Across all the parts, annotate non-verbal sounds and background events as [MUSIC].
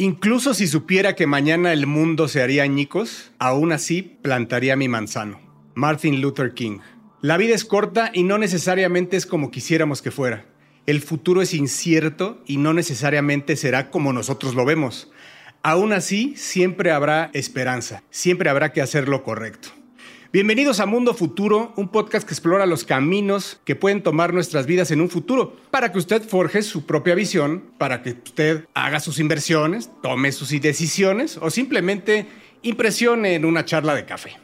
Incluso si supiera que mañana el mundo se haría añicos, aún así plantaría mi manzano. Martin Luther King. La vida es corta y no necesariamente es como quisiéramos que fuera. El futuro es incierto y no necesariamente será como nosotros lo vemos. Aún así, siempre habrá esperanza, siempre habrá que hacer lo correcto. Bienvenidos a Mundo Futuro, un podcast que explora los caminos que pueden tomar nuestras vidas en un futuro, para que usted forje su propia visión, para que usted haga sus inversiones, tome sus decisiones o simplemente impresione en una charla de café.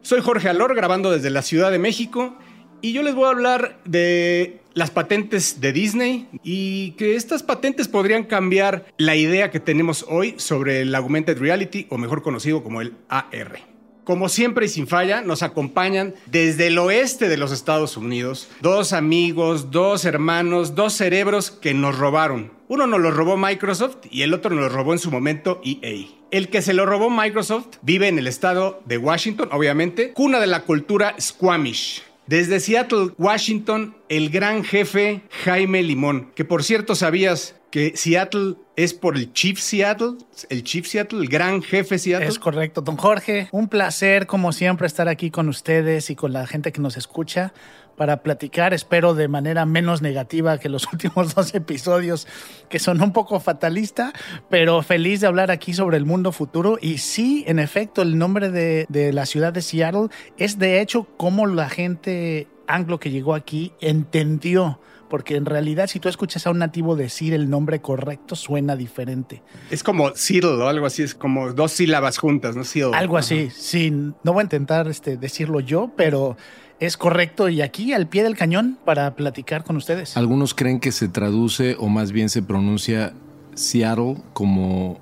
Soy Jorge Alor, grabando desde la Ciudad de México, y yo les voy a hablar de las patentes de Disney y que estas patentes podrían cambiar la idea que tenemos hoy sobre el augmented reality, o mejor conocido como el AR. Como siempre y sin falla, nos acompañan desde el oeste de los Estados Unidos dos amigos, dos hermanos, dos cerebros que nos robaron. Uno nos lo robó Microsoft y el otro nos lo robó en su momento EA. El que se lo robó Microsoft vive en el estado de Washington, obviamente, cuna de la cultura Squamish. Desde Seattle, Washington, el gran jefe Jaime Limón, que por cierto sabías que Seattle es por el Chief Seattle, el Chief Seattle, el gran jefe Seattle. Es correcto, don Jorge. Un placer, como siempre, estar aquí con ustedes y con la gente que nos escucha para platicar, espero de manera menos negativa que los [LAUGHS] últimos dos episodios, que son un poco fatalista, pero feliz de hablar aquí sobre el mundo futuro. Y sí, en efecto, el nombre de, de la ciudad de Seattle es de hecho como la gente anglo que llegó aquí entendió porque en realidad si tú escuchas a un nativo decir el nombre correcto suena diferente. Es como Seattle o algo así, es como dos sílabas juntas, ¿no? Seattle. Algo así, sí. No voy a intentar este, decirlo yo, pero es correcto y aquí al pie del cañón para platicar con ustedes. Algunos creen que se traduce o más bien se pronuncia Seattle como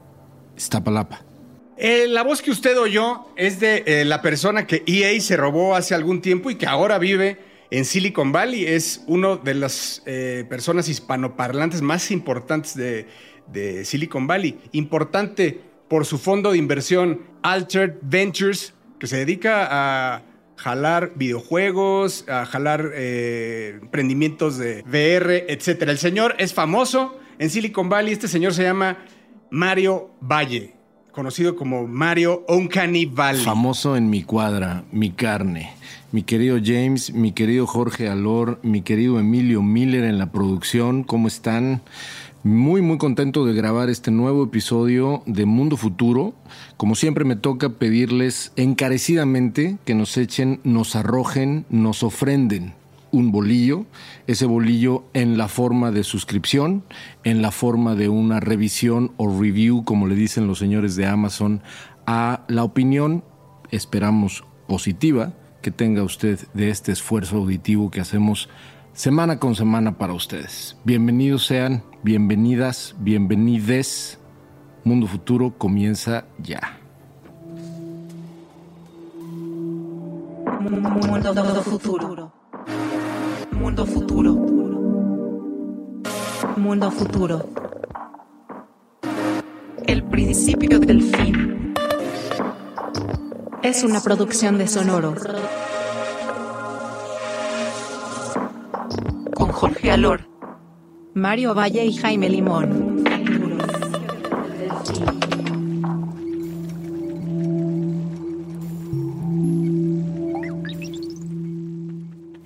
Iztapalapa. Eh, la voz que usted oyó es de eh, la persona que EA se robó hace algún tiempo y que ahora vive en Silicon Valley. Es una de las eh, personas hispanoparlantes más importantes de, de Silicon Valley. Importante por su fondo de inversión Altered Ventures, que se dedica a jalar videojuegos, jalar eh, emprendimientos de VR, etc. El señor es famoso en Silicon Valley. Este señor se llama Mario Valle, conocido como Mario Uncanny Valley. Famoso en mi cuadra, mi carne. Mi querido James, mi querido Jorge Alor, mi querido Emilio Miller en la producción, ¿cómo están? Muy, muy contento de grabar este nuevo episodio de Mundo Futuro. Como siempre me toca pedirles encarecidamente que nos echen, nos arrojen, nos ofrenden un bolillo, ese bolillo en la forma de suscripción, en la forma de una revisión o review, como le dicen los señores de Amazon, a la opinión, esperamos positiva, que tenga usted de este esfuerzo auditivo que hacemos semana con semana para ustedes. Bienvenidos sean, bienvenidas, bienvenides. Mundo Futuro comienza ya. Mundo futuro. Mundo futuro. Mundo futuro. El principio del fin. Es una producción de Sonoro. Jorge Alor, Mario Valle y Jaime Limón.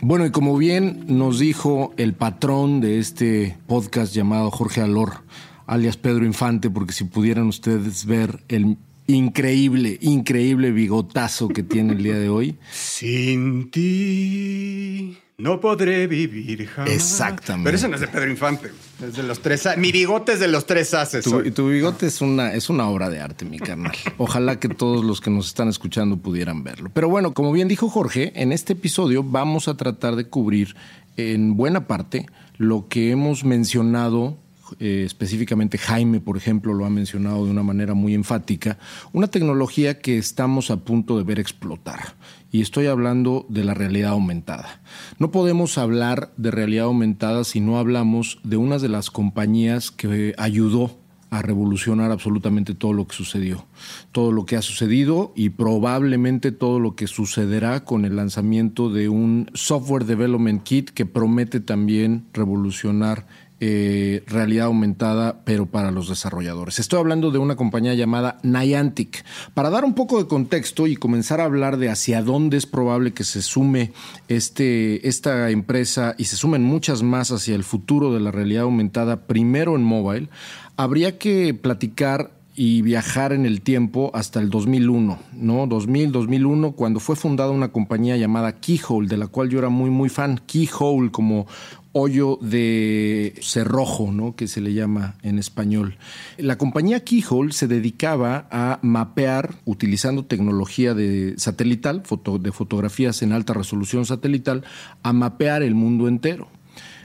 Bueno, y como bien nos dijo el patrón de este podcast llamado Jorge Alor, alias Pedro Infante, porque si pudieran ustedes ver el increíble, increíble bigotazo que tiene el día de hoy. Sin ti no podré vivir jamás. Exactamente. Pero eso no es de Pedro Infante. Es de los tres. Mi bigote es de los tres haces. Tu, tu bigote es una, es una obra de arte, mi carnal. Ojalá que todos los que nos están escuchando pudieran verlo. Pero bueno, como bien dijo Jorge, en este episodio vamos a tratar de cubrir en buena parte lo que hemos mencionado. Eh, específicamente Jaime, por ejemplo, lo ha mencionado de una manera muy enfática, una tecnología que estamos a punto de ver explotar. Y estoy hablando de la realidad aumentada. No podemos hablar de realidad aumentada si no hablamos de una de las compañías que ayudó a revolucionar absolutamente todo lo que sucedió, todo lo que ha sucedido y probablemente todo lo que sucederá con el lanzamiento de un software development kit que promete también revolucionar eh, realidad aumentada, pero para los desarrolladores. Estoy hablando de una compañía llamada Niantic. Para dar un poco de contexto y comenzar a hablar de hacia dónde es probable que se sume este, esta empresa y se sumen muchas más hacia el futuro de la realidad aumentada, primero en mobile, habría que platicar y viajar en el tiempo hasta el 2001, ¿no? 2000, 2001, cuando fue fundada una compañía llamada Keyhole, de la cual yo era muy, muy fan. Keyhole como hoyo de cerrojo, ¿no? que se le llama en español. La compañía Keyhole se dedicaba a mapear, utilizando tecnología de satelital, de fotografías en alta resolución satelital, a mapear el mundo entero.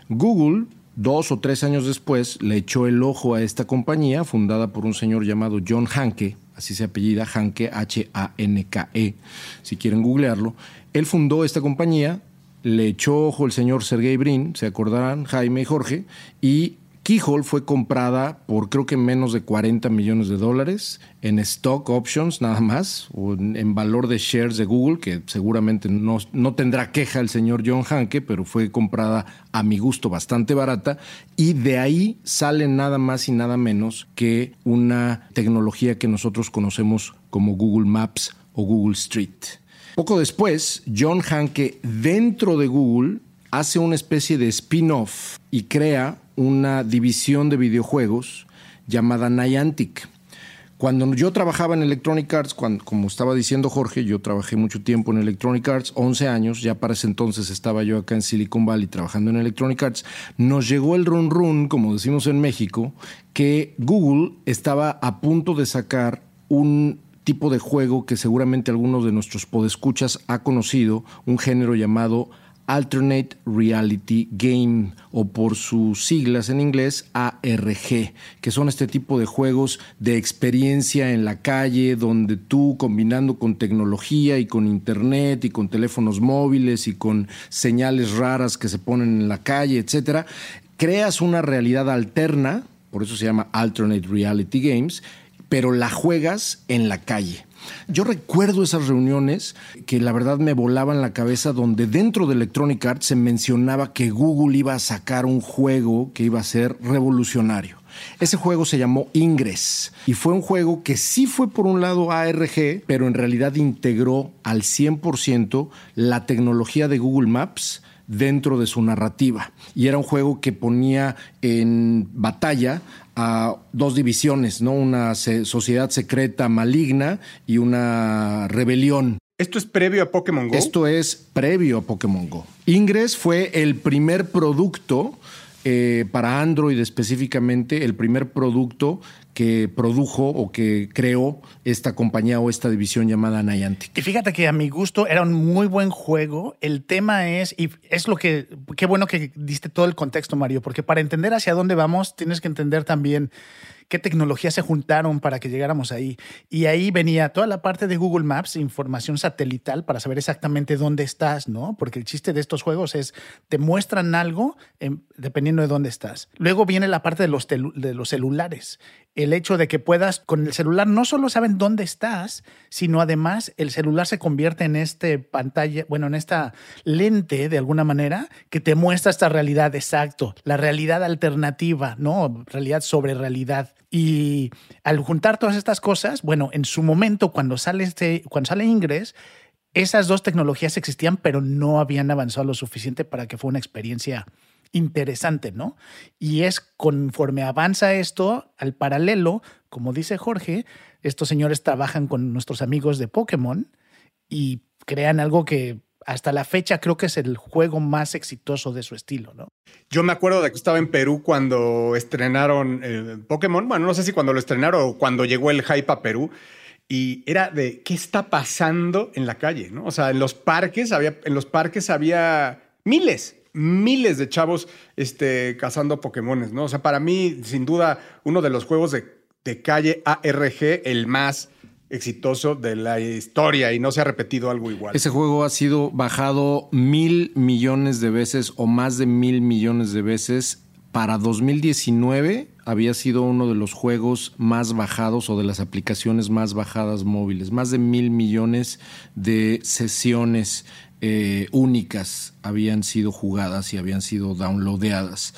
Google Dos o tres años después le echó el ojo a esta compañía fundada por un señor llamado John Hanke, así se apellida Hanke, H-A-N-K-E, si quieren googlearlo. Él fundó esta compañía, le echó ojo el señor Sergey Brin, se acordarán, Jaime y Jorge, y Keyhole fue comprada por creo que menos de 40 millones de dólares en stock options nada más, o en, valor de shares de Google, que seguramente no, no, tendrá queja el señor John Hanke, pero fue comprada a mi gusto bastante barata, y de ahí sale nada más y nada menos que una tecnología que nosotros conocemos como Google Maps o Google Street. Poco después, John Hanke dentro de Google hace una especie de spin-off y crea una división de videojuegos llamada Niantic. Cuando yo trabajaba en Electronic Arts, como estaba diciendo Jorge, yo trabajé mucho tiempo en Electronic Arts, 11 años, ya para ese entonces estaba yo acá en Silicon Valley trabajando en Electronic Arts, nos llegó el run run, como decimos en México, que Google estaba a punto de sacar un tipo de juego que seguramente algunos de nuestros podescuchas ha conocido, un género llamado Alternate Reality Game o por sus siglas en inglés ARG, que son este tipo de juegos de experiencia en la calle donde tú combinando con tecnología y con internet y con teléfonos móviles y con señales raras que se ponen en la calle, etcétera, creas una realidad alterna, por eso se llama Alternate Reality Games, pero la juegas en la calle. Yo recuerdo esas reuniones que la verdad me volaban la cabeza donde dentro de Electronic Arts se mencionaba que Google iba a sacar un juego que iba a ser revolucionario. Ese juego se llamó Ingress y fue un juego que sí fue por un lado ARG, pero en realidad integró al 100% la tecnología de Google Maps dentro de su narrativa. Y era un juego que ponía en batalla a dos divisiones, ¿no? Una sociedad secreta maligna y una rebelión. ¿Esto es previo a Pokémon Go? Esto es previo a Pokémon Go. Ingress fue el primer producto eh, para Android específicamente, el primer producto que produjo o que creó esta compañía o esta división llamada Niantic. Y fíjate que a mi gusto era un muy buen juego. El tema es, y es lo que, qué bueno que diste todo el contexto, Mario, porque para entender hacia dónde vamos, tienes que entender también qué tecnologías se juntaron para que llegáramos ahí. Y ahí venía toda la parte de Google Maps, información satelital para saber exactamente dónde estás, ¿no? Porque el chiste de estos juegos es, te muestran algo dependiendo de dónde estás. Luego viene la parte de los celulares. El hecho de que puedas, con el celular, no solo saben dónde estás, sino además el celular se convierte en este pantalla, bueno, en esta lente de alguna manera que te muestra esta realidad exacto, la realidad alternativa, ¿no? Realidad sobre realidad. Y al juntar todas estas cosas, bueno, en su momento, cuando sale, este, cuando sale Ingress, esas dos tecnologías existían, pero no habían avanzado lo suficiente para que fuera una experiencia interesante, ¿no? Y es conforme avanza esto, al paralelo, como dice Jorge, estos señores trabajan con nuestros amigos de Pokémon y crean algo que hasta la fecha creo que es el juego más exitoso de su estilo, ¿no? Yo me acuerdo de que estaba en Perú cuando estrenaron el Pokémon. Bueno, no sé si cuando lo estrenaron o cuando llegó el hype a Perú. Y era de qué está pasando en la calle, ¿no? O sea, en los parques había, en los parques había miles, miles de chavos este, cazando Pokémones, ¿no? O sea, para mí, sin duda, uno de los juegos de, de calle ARG, el más exitoso de la historia y no se ha repetido algo igual. Ese juego ha sido bajado mil millones de veces o más de mil millones de veces. Para 2019 había sido uno de los juegos más bajados o de las aplicaciones más bajadas móviles. Más de mil millones de sesiones eh, únicas habían sido jugadas y habían sido downloadeadas.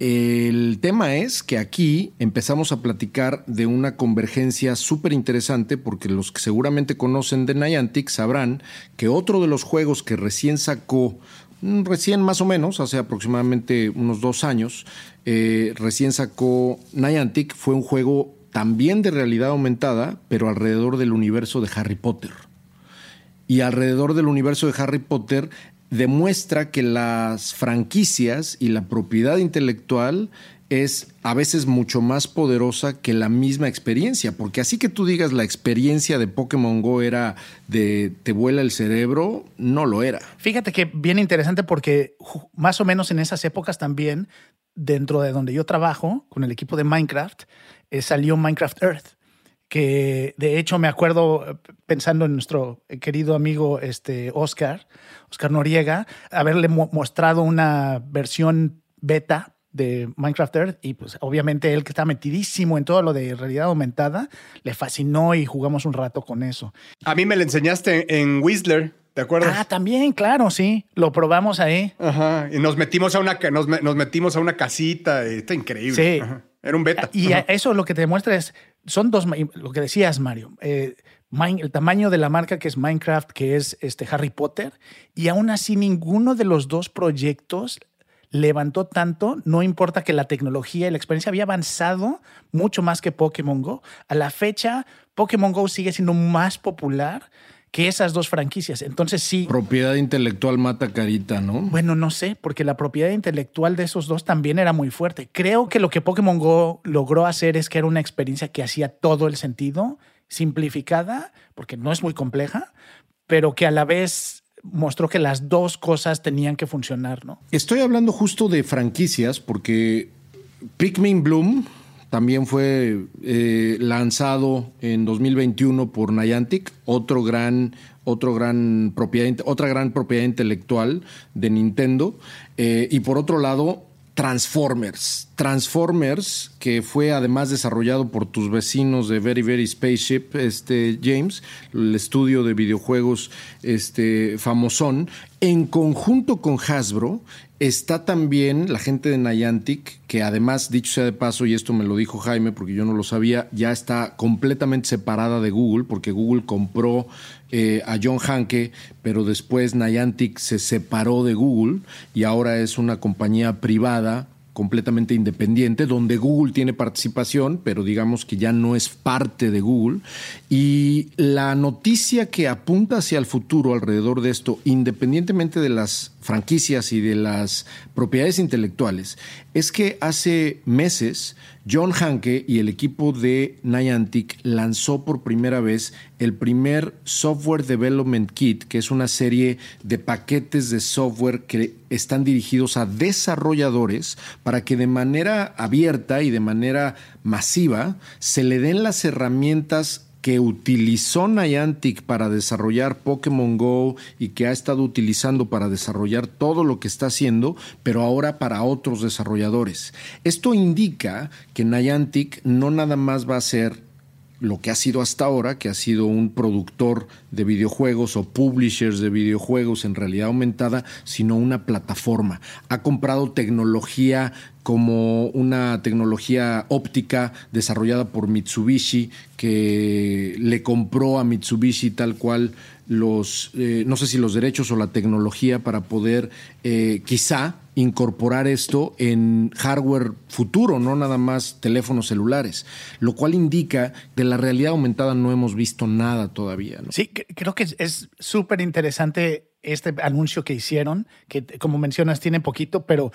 El tema es que aquí empezamos a platicar de una convergencia súper interesante porque los que seguramente conocen de Niantic sabrán que otro de los juegos que recién sacó, mm, recién más o menos, hace aproximadamente unos dos años, eh, recién sacó Niantic fue un juego también de realidad aumentada, pero alrededor del universo de Harry Potter. Y alrededor del universo de Harry Potter demuestra que las franquicias y la propiedad intelectual es a veces mucho más poderosa que la misma experiencia, porque así que tú digas la experiencia de Pokémon Go era de te vuela el cerebro, no lo era. Fíjate que bien interesante porque más o menos en esas épocas también, dentro de donde yo trabajo, con el equipo de Minecraft, eh, salió Minecraft Earth que de hecho me acuerdo eh, pensando en nuestro querido amigo este Oscar, Oscar Noriega, haberle mostrado una versión beta de Minecraft Earth y pues obviamente él que está metidísimo en todo lo de realidad aumentada, le fascinó y jugamos un rato con eso. A mí me lo enseñaste en Whistler. ¿Te acuerdas? Ah, también, claro, sí. Lo probamos ahí. Ajá. Y nos metimos a una, nos, nos metimos a una casita. Está increíble. Sí. Era un beta. Y eso lo que te demuestra es, son dos, lo que decías, Mario, eh, el tamaño de la marca que es Minecraft, que es este Harry Potter, y aún así ninguno de los dos proyectos levantó tanto, no importa que la tecnología y la experiencia había avanzado mucho más que Pokémon Go. A la fecha, Pokémon Go sigue siendo más popular que esas dos franquicias. Entonces sí. Propiedad intelectual mata carita, ¿no? Bueno, no sé, porque la propiedad intelectual de esos dos también era muy fuerte. Creo que lo que Pokémon Go logró hacer es que era una experiencia que hacía todo el sentido, simplificada, porque no es muy compleja, pero que a la vez mostró que las dos cosas tenían que funcionar, ¿no? Estoy hablando justo de franquicias porque Pikmin Bloom también fue eh, lanzado en 2021 por Niantic, otro gran, otro gran propiedad, otra gran propiedad intelectual de Nintendo. Eh, y por otro lado, Transformers. Transformers, que fue además desarrollado por tus vecinos de Very Very Spaceship, este James, el estudio de videojuegos este famosón, en conjunto con Hasbro, está también la gente de Niantic, que además, dicho sea de paso, y esto me lo dijo Jaime porque yo no lo sabía, ya está completamente separada de Google, porque Google compró eh, a John Hanke, pero después Niantic se separó de Google y ahora es una compañía privada completamente independiente, donde Google tiene participación, pero digamos que ya no es parte de Google. Y la noticia que apunta hacia el futuro alrededor de esto, independientemente de las franquicias y de las propiedades intelectuales, es que hace meses John Hanke y el equipo de Niantic lanzó por primera vez el primer Software Development Kit, que es una serie de paquetes de software que están dirigidos a desarrolladores para que de manera abierta y de manera masiva se le den las herramientas que utilizó Niantic para desarrollar Pokémon Go y que ha estado utilizando para desarrollar todo lo que está haciendo, pero ahora para otros desarrolladores. Esto indica que Niantic no nada más va a ser lo que ha sido hasta ahora, que ha sido un productor de videojuegos o publishers de videojuegos en realidad aumentada, sino una plataforma. Ha comprado tecnología como una tecnología óptica desarrollada por Mitsubishi, que le compró a Mitsubishi tal cual los, eh, no sé si los derechos o la tecnología para poder eh, quizá incorporar esto en hardware futuro, no nada más teléfonos celulares, lo cual indica que la realidad aumentada no hemos visto nada todavía. Sí, creo que es súper interesante este anuncio que hicieron, que como mencionas tiene poquito, pero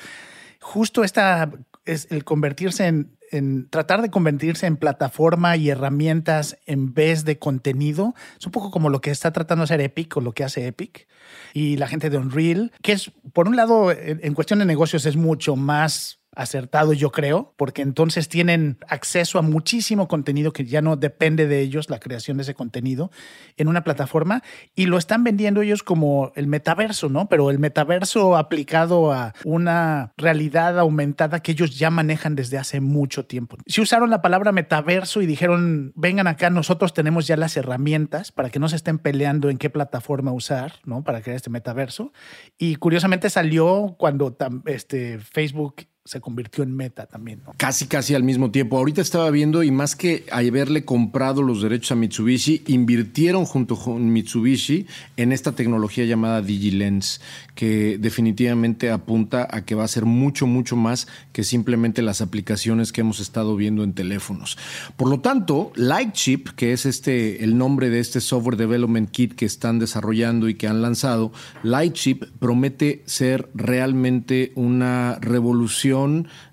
justo esta es el convertirse en en tratar de convertirse en plataforma y herramientas en vez de contenido. Es un poco como lo que está tratando de hacer Epic o lo que hace Epic y la gente de Unreal, que es, por un lado, en cuestión de negocios es mucho más acertado, yo creo, porque entonces tienen acceso a muchísimo contenido que ya no depende de ellos, la creación de ese contenido, en una plataforma y lo están vendiendo ellos como el metaverso, ¿no? Pero el metaverso aplicado a una realidad aumentada que ellos ya manejan desde hace mucho tiempo. Si usaron la palabra metaverso y dijeron, vengan acá, nosotros tenemos ya las herramientas para que no se estén peleando en qué plataforma usar, ¿no? Para crear este metaverso. Y curiosamente salió cuando este, Facebook se convirtió en meta también. ¿no? Casi, casi al mismo tiempo. Ahorita estaba viendo y más que haberle comprado los derechos a Mitsubishi, invirtieron junto con Mitsubishi en esta tecnología llamada DigiLens, que definitivamente apunta a que va a ser mucho, mucho más que simplemente las aplicaciones que hemos estado viendo en teléfonos. Por lo tanto, Lightchip, que es este el nombre de este software development kit que están desarrollando y que han lanzado, Lightchip promete ser realmente una revolución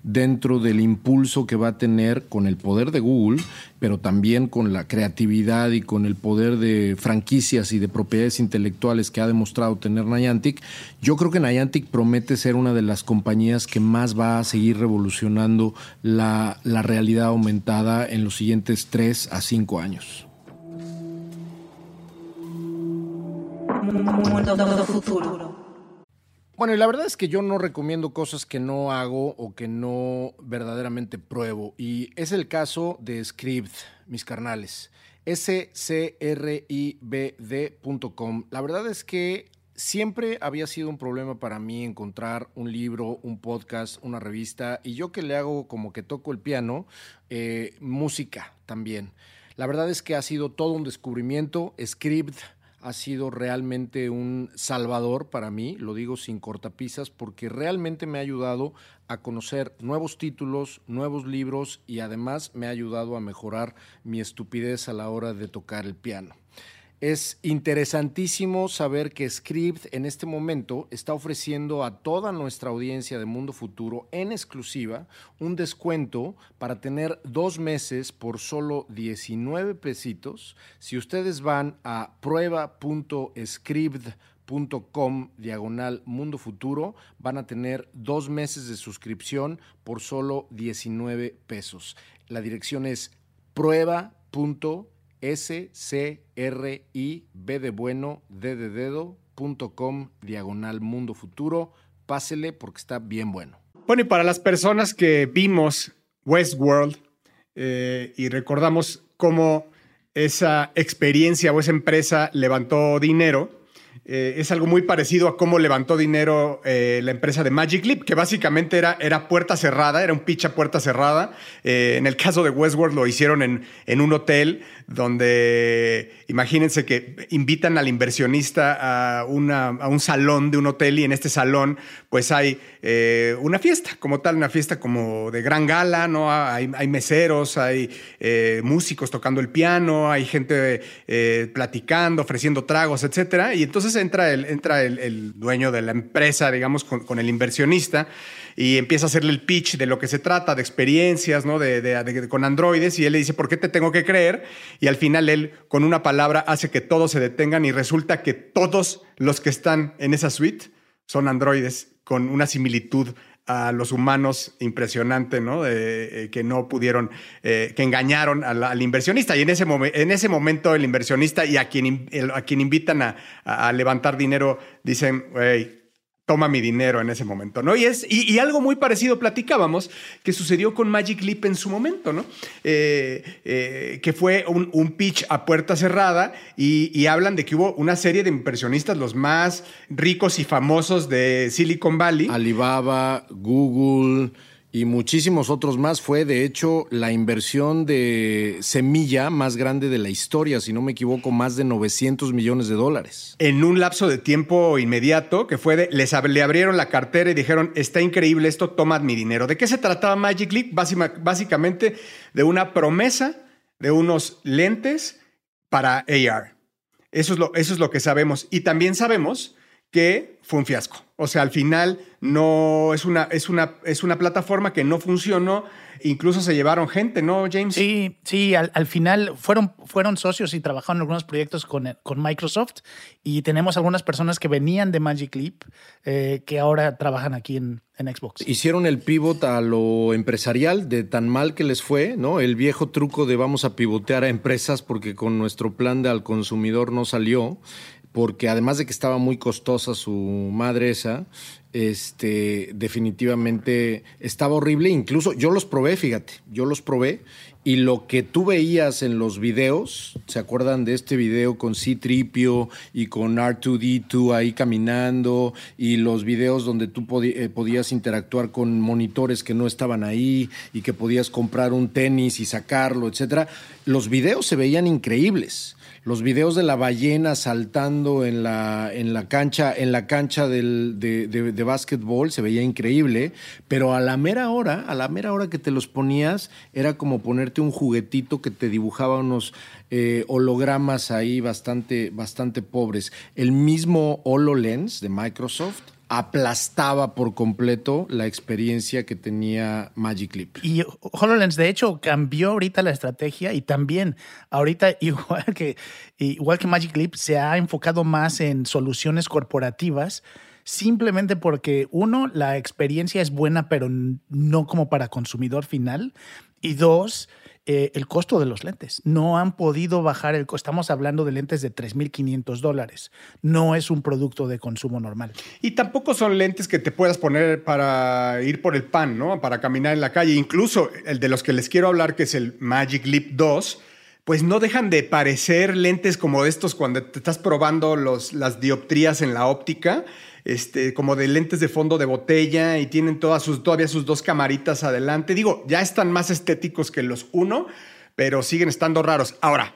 dentro del impulso que va a tener con el poder de Google, pero también con la creatividad y con el poder de franquicias y de propiedades intelectuales que ha demostrado tener Niantic. Yo creo que Niantic promete ser una de las compañías que más va a seguir revolucionando la, realidad aumentada en los siguientes tres a cinco años. Mundo futuro. Bueno, y la verdad es que yo no recomiendo cosas que no hago o que no verdaderamente pruebo. Y es el caso de Scribd, mis carnales. S-C-R-I-B-D.com. La verdad es que siempre había sido un problema para mí encontrar un libro, un podcast, una revista. Y yo que le hago como que toco el piano, eh, música también. La verdad es que ha sido todo un descubrimiento. Scribd ha sido realmente un salvador para mí, lo digo sin cortapisas, porque realmente me ha ayudado a conocer nuevos títulos, nuevos libros y además me ha ayudado a mejorar mi estupidez a la hora de tocar el piano. Es interesantísimo saber que Script en este momento está ofreciendo a toda nuestra audiencia de Mundo Futuro en exclusiva un descuento para tener dos meses por solo 19 pesitos. Si ustedes van a prueba.script.com diagonal Mundo Futuro, van a tener dos meses de suscripción por solo 19 pesos. La dirección es prueba.script s c r i b de bueno d de dedo.com diagonal mundo futuro. Pásele porque está bien bueno. Bueno, y para las personas que vimos Westworld eh, y recordamos cómo esa experiencia o esa empresa levantó dinero, eh, es algo muy parecido a cómo levantó dinero eh, la empresa de Magic que básicamente era, era puerta cerrada, era un pitch puerta cerrada. Eh, en el caso de Westworld lo hicieron en, en, un hotel donde, imagínense que invitan al inversionista a, una, a un salón de un hotel y en este salón pues hay una fiesta, como tal, una fiesta como de gran gala, ¿no? Hay, hay meseros, hay músicos tocando el piano, hay gente platicando, ofreciendo tragos, etcétera. Y entonces entra el, entra el, dueño de la empresa, digamos, con, el inversionista y empieza a hacerle el pitch de lo que se trata, de experiencias, ¿no? De, con androides y él le dice, ¿por qué te tengo que creer? Y al final él, con una palabra, hace que todos se detengan y resulta que todos los que están en esa suite son androides con una similitud a los humanos impresionante, ¿no? Eh, que no pudieron, eh, que engañaron al, inversionista. Y en ese, en ese momento el inversionista y a quien, a quien invitan a, levantar dinero dicen, hey, toma mi dinero en ese momento, ¿no? Y, es, y, algo muy parecido platicábamos que sucedió con Magic Leap en su momento, ¿no? Eh, eh, que fue un, pitch a puerta cerrada y, y, hablan de que hubo una serie de inversionistas, los más ricos y famosos de Silicon Valley. Alibaba, Google y muchísimos otros más. Fue, de hecho, la inversión de semilla más grande de la historia, si no me equivoco, más de 900 millones de dólares. En un lapso de tiempo inmediato, que fue de, les le abrieron la cartera y dijeron, está increíble esto, toma mi dinero. ¿De qué se trataba Magic Leap? Básicamente de una promesa de unos lentes para AR. Eso es lo, eso es lo que sabemos. Y también sabemos que fue un fiasco. O sea, al final no es una, es una, es una plataforma que no funcionó. Incluso se llevaron gente, ¿no, James? Sí, sí, al, final fueron, fueron socios y trabajaron en algunos proyectos con, con Microsoft y tenemos algunas personas que venían de Magic Leap eh, que ahora trabajan aquí en, en Xbox. Hicieron el pivot a lo empresarial de tan mal que les fue, ¿no? El viejo truco de vamos a pivotear a empresas porque con nuestro plan de al consumidor no salió porque además de que estaba muy costosa su madre este, definitivamente estaba horrible. Incluso yo los probé, fíjate, yo los probé y lo que tú veías en los videos, ¿se acuerdan de este video con C-Tripio y con R2D2 ahí caminando? Y los videos donde tú eh, podías interactuar con monitores que no estaban ahí y que podías comprar un tenis y sacarlo, etcétera. Los videos se veían increíbles los videos de la ballena saltando en la, en la cancha, en la cancha del, de, de, básquetbol se veía increíble, pero a la mera hora, a la mera hora que te los ponías, era como ponerte un juguetito que te dibujaba unos eh, hologramas ahí bastante, bastante pobres. El mismo HoloLens de Microsoft aplastaba por completo la experiencia que tenía Magic Leap. Y HoloLens, de hecho, cambió ahorita la estrategia y también ahorita, [LAUGHS] igual que, igual que Magic Leap, se ha enfocado más en soluciones corporativas simplemente porque, uno, la experiencia es buena, pero no como para consumidor final. Y dos, eh, el costo de los lentes. No han podido bajar el costo. Estamos hablando de lentes de 3.500 dólares. No es un producto de consumo normal. Y tampoco son lentes que te puedas poner para ir por el pan, ¿no? Para caminar en la calle. Incluso el de los que les quiero hablar, que es el Magic Leap 2 pues no dejan de parecer lentes como estos cuando te estás probando los, las dioptrías en la óptica este, como de lentes de fondo de botella y tienen todas sus, todavía sus dos camaritas adelante. Digo, ya están más estéticos que los uno, pero siguen estando raros. Ahora,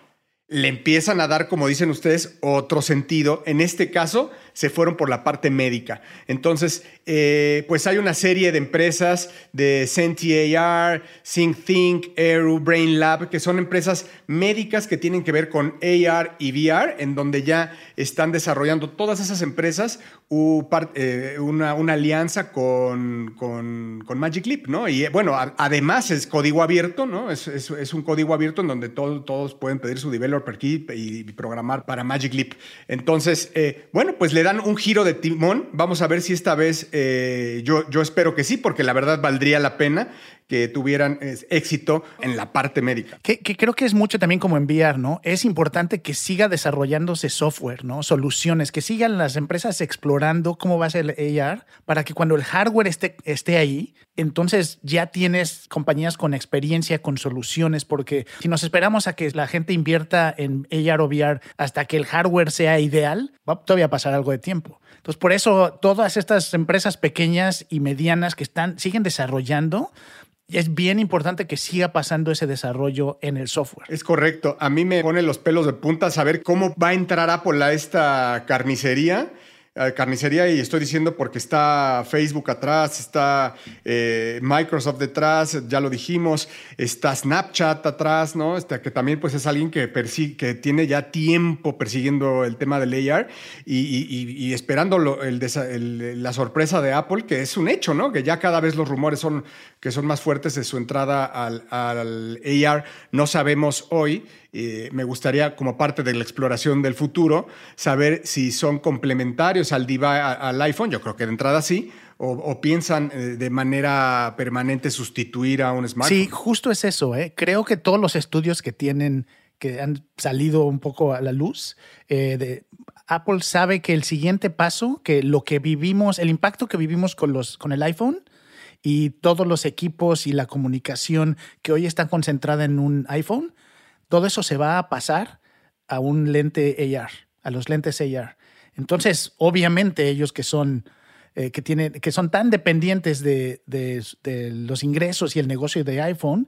le empiezan a dar, como dicen ustedes, otro sentido. En este caso, se fueron por la parte médica. Entonces, eh, pues hay una serie de empresas de Senti AR, SyncThink, Aero, Brain Lab, que son empresas médicas que tienen que ver con AR y VR, en donde ya están desarrollando todas esas empresas eh, una, alianza con, con, Magic Leap, ¿no? Y bueno, además es código abierto, ¿no? Es, es, un código abierto en donde todos pueden pedir su developer kit y, programar para Magic Leap. Entonces, eh, bueno, pues le dan un giro de timón. Vamos a ver si esta vez, eh, yo, yo espero que sí, porque la verdad valdría la pena que tuvieran éxito en la parte médica. Que, creo que es mucho también como enviar, ¿no? Es importante que siga desarrollándose software, ¿no? Soluciones, que sigan las empresas explorando cómo va a ser el AR para que cuando el hardware esté, esté ahí, entonces ya tienes compañías con experiencia, con soluciones, porque si nos esperamos a que la gente invierta en AR o VR hasta que el hardware sea ideal, va a todavía pasar algo de tiempo. Entonces, por eso todas estas empresas pequeñas y medianas que están, siguen desarrollando, es bien importante que siga pasando ese desarrollo en el software. Es correcto. A mí me pone los pelos de punta saber cómo va a entrar Apple a esta carnicería carnicería y estoy diciendo porque está Facebook atrás, está eh, Microsoft detrás, ya lo dijimos, está Snapchat atrás, ¿no? Este, que también pues es alguien que, que tiene ya tiempo persiguiendo el tema del AR y, esperando la sorpresa de Apple, que es un hecho, ¿no? Que ya cada vez los rumores son que son más fuertes de su entrada al AR. No sabemos hoy me gustaría, como parte de la exploración del futuro, saber si son complementarios al, al iPhone, yo creo que de entrada sí, o, piensan eh, de manera permanente sustituir a un smartphone. Sí, justo es eso. ¿eh? Creo que todos los estudios que tienen, que han salido un poco a la luz, eh, Apple sabe que el siguiente paso, que lo que vivimos, el impacto que vivimos con, los, con el iPhone, y todos los equipos y la comunicación que hoy están concentrada en un iPhone, todo eso se va a pasar a un lente AR, a los lentes AR. Entonces, obviamente, ellos que son, eh, que tienen, que son tan dependientes de, de, los ingresos y el negocio de iPhone,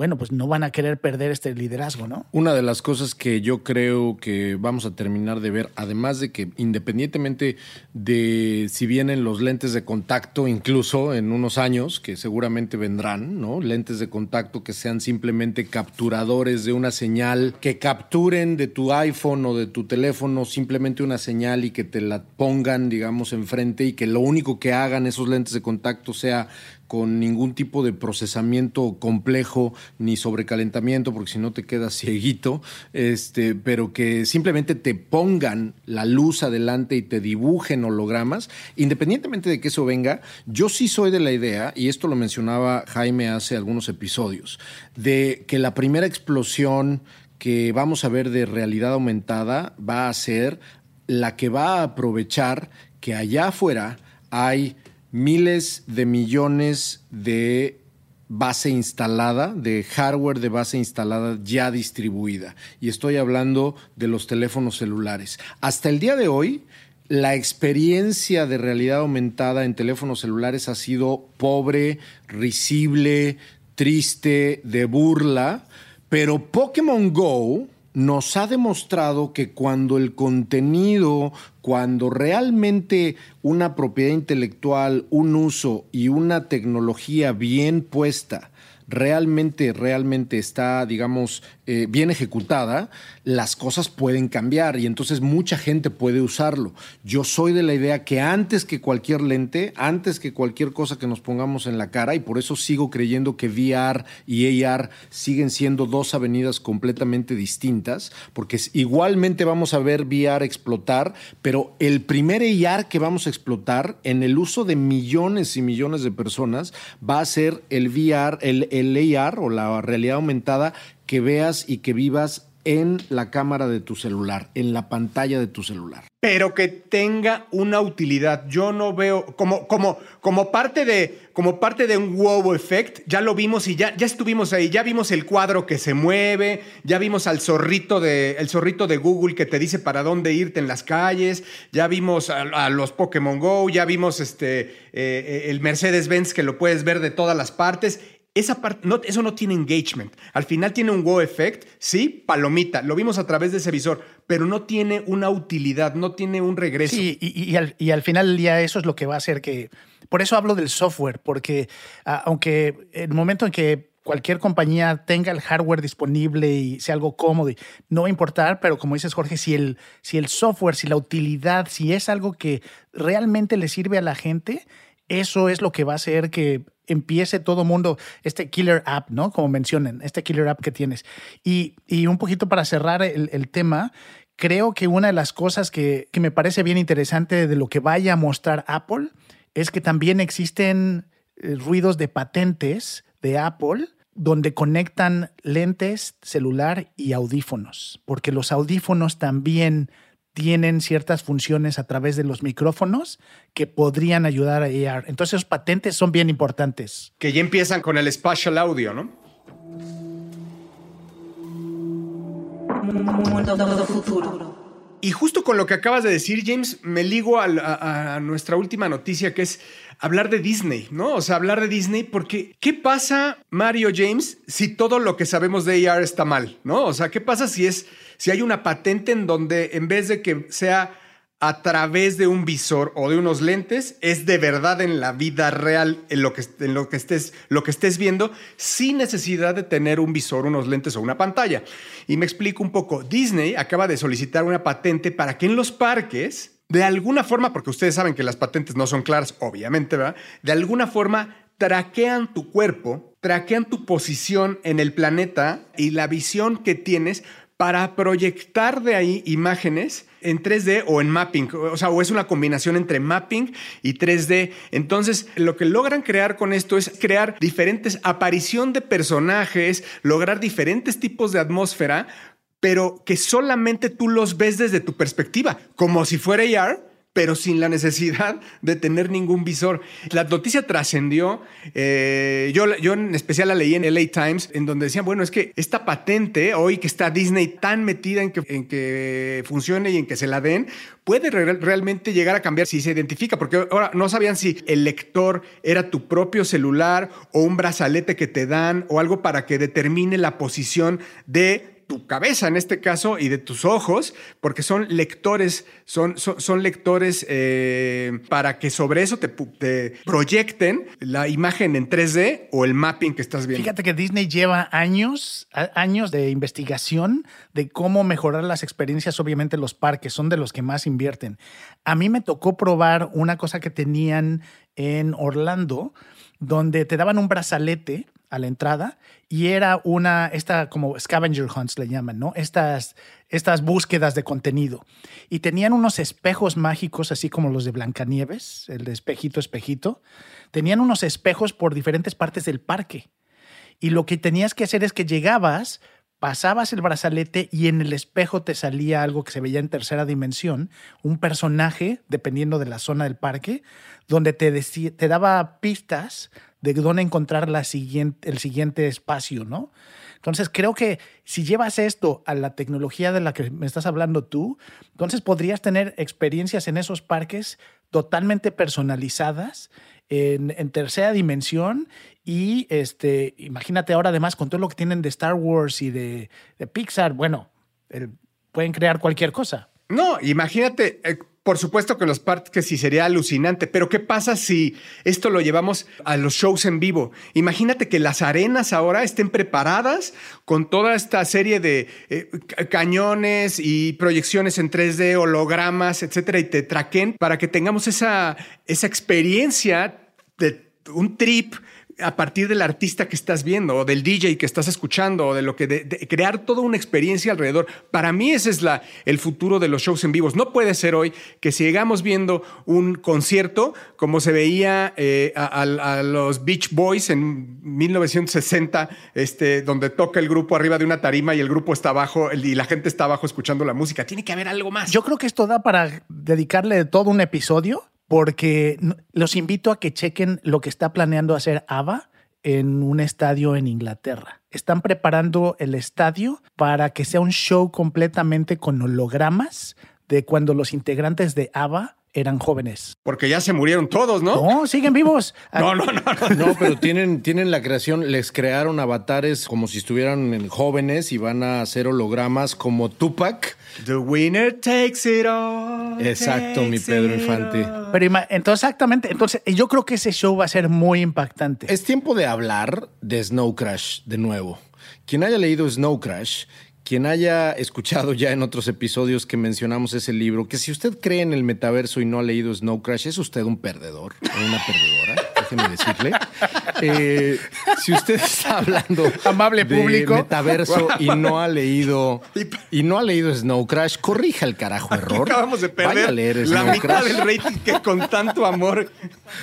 bueno, pues no van a querer perder este liderazgo, ¿no? Una de las cosas que yo creo que vamos a terminar de ver, además de que independientemente de si vienen los lentes de contacto, incluso en unos años, que seguramente vendrán, ¿no? Lentes de contacto que sean simplemente capturadores de una señal, que capturen de tu iPhone o de tu teléfono simplemente una señal y que te la pongan, digamos, enfrente y que lo único que hagan esos lentes de contacto sea con ningún tipo de procesamiento complejo ni sobrecalentamiento, porque si no te quedas [LAUGHS] cieguito, este, pero que simplemente te pongan la luz adelante y te dibujen hologramas, independientemente de que eso venga, yo sí soy de la idea, y esto lo mencionaba Jaime hace algunos episodios, de que la primera explosión que vamos a ver de realidad aumentada va a ser la que va a aprovechar que allá afuera hay miles de millones de base instalada, de hardware de base instalada ya distribuida. Y estoy hablando de los teléfonos celulares. Hasta el día de hoy, la experiencia de realidad aumentada en teléfonos celulares ha sido pobre, risible, triste, de burla, pero Pokémon Go nos ha demostrado que cuando el contenido, cuando realmente una propiedad intelectual, un uso y una tecnología bien puesta realmente, realmente está, digamos, eh, bien ejecutada, las cosas pueden cambiar y entonces mucha gente puede usarlo. Yo soy de la idea que antes que cualquier lente, antes que cualquier cosa que nos pongamos en la cara, y por eso sigo creyendo que VR y AR siguen siendo dos avenidas completamente distintas, porque igualmente vamos a ver VR explotar, pero el primer AR que vamos a explotar en el uso de millones y millones de personas va a ser el VR, el, el AR o la realidad aumentada que veas y que vivas en la cámara de tu celular, en la pantalla de tu celular. Pero que tenga una utilidad. Yo no veo como, como, como, parte, de, como parte de un wow effect. Ya lo vimos y ya, ya estuvimos ahí. Ya vimos el cuadro que se mueve. Ya vimos al zorrito de, el zorrito de Google que te dice para dónde irte en las calles. Ya vimos a, los Pokémon Go. Ya vimos este, eh, eh, el Mercedes-Benz que lo puedes ver de todas las partes esa parte, no, eso no tiene engagement. Al final tiene un wow effect, sí, palomita, lo vimos a través de ese visor, pero no tiene una utilidad, no tiene un regreso. Sí, y, al, final del día eso es lo que va a hacer que... Por eso hablo del software, porque ah, aunque el momento en que cualquier compañía tenga el hardware disponible y sea algo cómodo, no va a importar, pero como dices Jorge, si el, si el software, si la utilidad, si es algo que realmente le sirve a la gente, eso es lo que va a hacer que empiece todo mundo, este killer app, ¿no? Como mencionen, este killer app que tienes. Y, un poquito para cerrar el, tema, creo que una de las cosas que, que, me parece bien interesante de lo que vaya a mostrar Apple es que también existen eh, ruidos de patentes de Apple donde conectan lentes, celular y audífonos, porque los audífonos también tienen ciertas funciones a través de los micrófonos que podrían ayudar a AR. Entonces, los patentes son bien importantes. Que ya empiezan con el spatial audio, ¿no? Y justo con lo que acabas de decir, James, me ligo a, a, nuestra última noticia, que es hablar de Disney, ¿no? O sea, hablar de Disney, porque ¿qué pasa, Mario James, si todo lo que sabemos de AR está mal, ¿no? O sea, ¿qué pasa si es si hay una patente en donde en vez de que sea a través de un visor o de unos lentes, es de verdad en la vida real, en lo que, en lo que, estés, lo que estés viendo, sin necesidad de tener un visor, unos lentes o una pantalla. Y me explico un poco. Disney acaba de solicitar una patente para que en los parques, de alguna forma, porque ustedes saben que las patentes no son claras, obviamente, ¿verdad? De alguna forma traquean tu cuerpo, traquean tu posición en el planeta y la visión que tienes para proyectar de ahí imágenes en 3D o en mapping, o sea, o es una combinación entre mapping y 3D. Entonces, lo que logran crear con esto es crear diferentes aparición de personajes, lograr diferentes tipos de atmósfera, pero que solamente tú los ves desde tu perspectiva, como si fuera AR, pero sin la necesidad de tener ningún visor. La noticia trascendió, eh, yo, yo en especial la leí en LA Times, en donde decían, bueno, es que esta patente, hoy que está Disney tan metida en que, en que funcione y en que se la den, puede realmente llegar a cambiar si se identifica, porque ahora no sabían si el lector era tu propio celular o un brazalete que te dan o algo para que determine la posición de tu cabeza en este caso y de tus ojos, porque son lectores, son, son, lectores eh, para que sobre eso te, proyecten la imagen en 3D o el mapping que estás viendo. Fíjate que Disney lleva años, años de investigación de cómo mejorar las experiencias, obviamente los parques, son de los que más invierten. A mí me tocó probar una cosa que tenían en Orlando, donde te daban un brazalete a la entrada y era una, esta como scavenger hunts le llaman, ¿no? Estas, estas búsquedas de contenido. Y tenían unos espejos mágicos, así como los de Blancanieves, el de espejito, espejito. Tenían unos espejos por diferentes partes del parque. Y lo que tenías que hacer es que llegabas, pasabas el brazalete y en el espejo te salía algo que se veía en tercera dimensión, un personaje, dependiendo de la zona del parque, donde te, te daba pistas de dónde encontrar el siguiente espacio, ¿no? Entonces creo que si llevas esto a la tecnología de la que me estás hablando tú, entonces podrías tener experiencias en esos parques totalmente personalizadas en, tercera dimensión y este, imagínate ahora además con todo lo que tienen de Star Wars y de, Pixar, bueno, pueden crear cualquier cosa. No, imagínate, eh, por supuesto que los parques sí sería alucinante, pero ¿qué pasa si esto lo llevamos a los shows en vivo? Imagínate que las arenas ahora estén preparadas con toda esta serie de eh, cañones y proyecciones en 3D, hologramas, etcétera, y te traquen para que tengamos esa, esa experiencia de un trip a partir del artista que estás viendo o del DJ que estás escuchando o de lo que de, crear toda una experiencia alrededor. Para mí ese es el futuro de los shows en vivos. No puede ser hoy que sigamos viendo un concierto como se veía eh, a, los Beach Boys en 1960, este, donde toca el grupo arriba de una tarima y el grupo está abajo y la gente está abajo escuchando la música. Tiene que haber algo más. Yo creo que esto da para dedicarle todo un episodio porque los invito a que chequen lo que está planeando hacer ABBA en un estadio en Inglaterra. Están preparando el estadio para que sea un show completamente con hologramas de cuando los integrantes de ABBA eran jóvenes. Porque ya se murieron todos, ¿no? No, siguen vivos. [LAUGHS] no, no, no, no. No, pero tienen, tienen la creación, les crearon avatares como si estuvieran jóvenes y van a hacer hologramas como Tupac The winner takes it all. Exacto, mi Pedro Infante. Pero entonces, exactamente. Entonces, yo creo que ese show va a ser muy impactante. Es tiempo de hablar de Snow Crash de nuevo. Quien haya leído Snow Crash, quien haya escuchado ya en otros episodios que mencionamos ese libro, que si usted cree en el metaverso y no ha leído Snow Crash, es usted un perdedor o una perdedora déjeme decirle. Eh, si usted está hablando amable de público metaverso y no ha leído y no ha leído Snow Crash, corrija el carajo error. acabamos de perder la mitad del rating que con tanto amor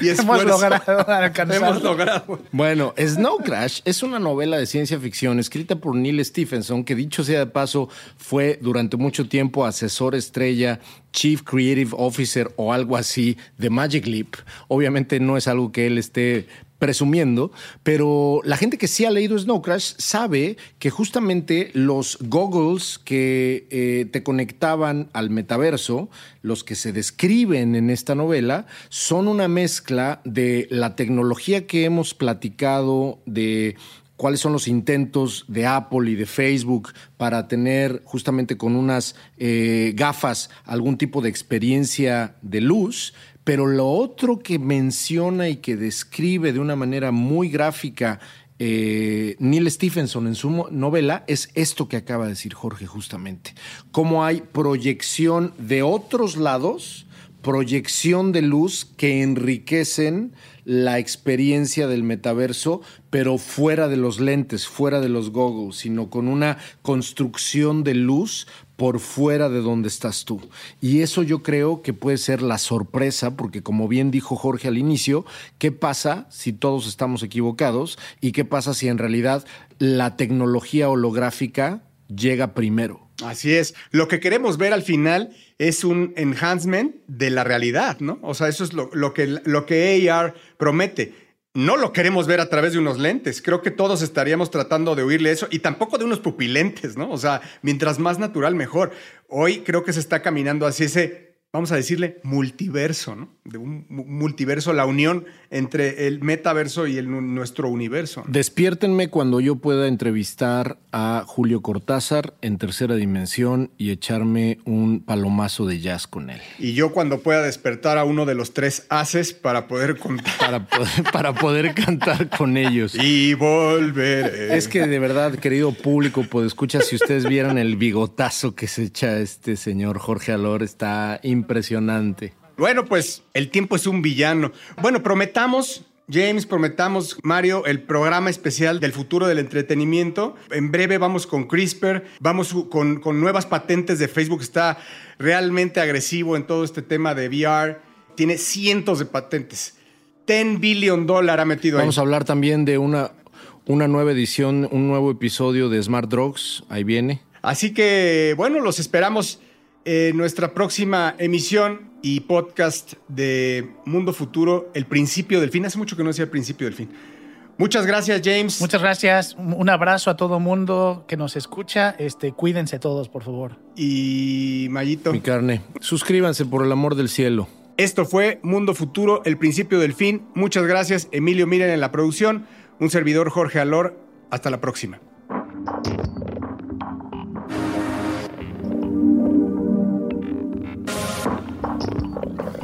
y esfuerzo hemos logrado alcanzar. Hemos logrado. Bueno, Snow Crash es una novela de ciencia ficción escrita por Neil Stephenson, que dicho sea de paso fue durante mucho tiempo asesor estrella Chief Creative Officer o algo así de Magic Leap. Obviamente no es algo que él esté presumiendo, pero la gente que sí ha leído Snow Crash sabe que justamente los goggles que eh, te conectaban al metaverso, los que se describen en esta novela, son una mezcla de la tecnología que hemos platicado de cuáles son los intentos de Apple y de Facebook para tener justamente con unas eh, gafas algún tipo de experiencia de luz, pero lo otro que menciona y que describe de una manera muy gráfica eh, Neil Stephenson en su novela es esto que acaba de decir Jorge justamente, cómo hay proyección de otros lados, proyección de luz que enriquecen la experiencia del metaverso, pero fuera de los lentes, fuera de los goggles, sino con una construcción de luz por fuera de donde estás tú. Y eso yo creo que puede ser la sorpresa, porque como bien dijo Jorge al inicio, ¿qué pasa si todos estamos equivocados? ¿Y qué pasa si en realidad la tecnología holográfica llega primero? Así es. Lo que queremos ver al final es un enhancement de la realidad, ¿no? O sea, eso es lo, que, lo que AR promete. No lo queremos ver a través de unos lentes. Creo que todos estaríamos tratando de oírle eso y tampoco de unos pupilentes, ¿no? O sea, mientras más natural, mejor. Hoy creo que se está caminando hacia ese vamos a decirle, multiverso, ¿no? De un multiverso, la unión entre el metaverso y el, nuestro universo. Despiértenme cuando yo pueda entrevistar a Julio Cortázar en tercera dimensión y echarme un palomazo de jazz con él. Y yo cuando pueda despertar a uno de los tres haces para poder contar. [LAUGHS] Para poder, para poder cantar con ellos. Y volver. Es que de verdad, querido público, pues escucha, si ustedes vieran el bigotazo que se echa este señor Jorge Alor, está impresionante. Bueno, pues el tiempo es un villano. Bueno, prometamos James, prometamos, Mario, el programa especial del futuro del entretenimiento. En breve vamos con CRISPR, vamos con, con, nuevas patentes de Facebook. Está realmente agresivo en todo este tema de VR. Tiene cientos de patentes. 10 billion dólares ha metido Vamos a hablar también de una, Una nueva edición, un nuevo episodio de Smart Drugs. Ahí viene. Así que, bueno, los esperamos en nuestra próxima emisión y podcast de Mundo Futuro, El Principio del Fin. Hace mucho que no decía El Principio del Fin. Muchas gracias, James. Muchas gracias. Un abrazo a todo mundo que nos escucha. Este, cuídense todos, por favor. Y Mayito. Mi carne. Suscríbanse por el amor del cielo. Esto fue Mundo Futuro, El Principio del Fin. Muchas gracias, Emilio Miren en la producción. Un servidor, Jorge Alor. Hasta la próxima.